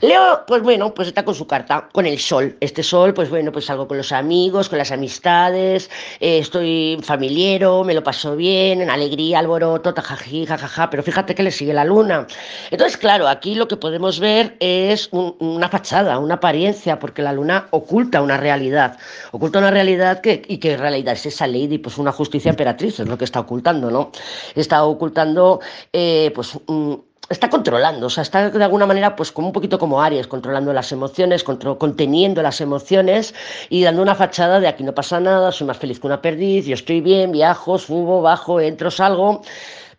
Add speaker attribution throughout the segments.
Speaker 1: Leo, pues bueno, pues está con su carta, con el sol. Este sol, pues bueno, pues salgo con los amigos, con las amistades, eh, estoy familiero, me lo paso bien, en alegría, alboroto, tajají, jajaja, pero fíjate que le sigue la luna. Entonces, claro, aquí lo que podemos ver es un, una fachada, una apariencia, porque la luna oculta una realidad, oculta una realidad que, y qué realidad es esa lady, pues una justicia emperatriz, es lo que está ocultando, ¿no? Está ocultando, eh, pues, un está controlando, o sea, está de alguna manera, pues como un poquito como Aries, controlando las emociones, conteniendo las emociones y dando una fachada de aquí no pasa nada, soy más feliz que una perdiz, yo estoy bien, viajo, subo, bajo, entro, salgo,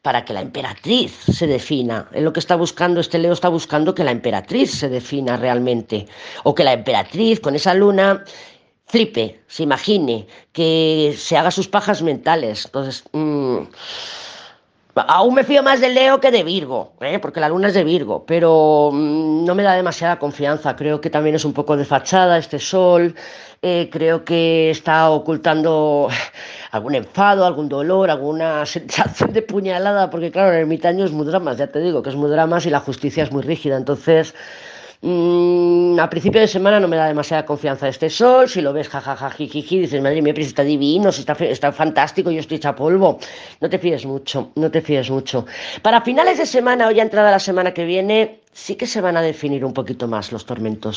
Speaker 1: para que la emperatriz se defina. Es lo que está buscando, este Leo está buscando que la emperatriz se defina realmente, o que la emperatriz con esa luna flipe, se imagine, que se haga sus pajas mentales. Entonces, mmm, Aún me fío más de Leo que de Virgo, ¿eh? porque la luna es de Virgo, pero mm, no me da demasiada confianza. Creo que también es un poco de fachada este sol. Eh, creo que está ocultando algún enfado, algún dolor, alguna sensación de puñalada, porque claro, el ermitaño es muy dramas, ya te digo que es muy dramas y la justicia es muy rígida. Entonces, Mm, a principio de semana no me da demasiada confianza este sol. Si lo ves, jajaja, dices, madre mía, pero está divino, está, está fantástico, yo estoy hecha polvo. No te fíes mucho, no te fíes mucho. Para finales de semana o ya entrada la semana que viene, sí que se van a definir un poquito más los tormentos.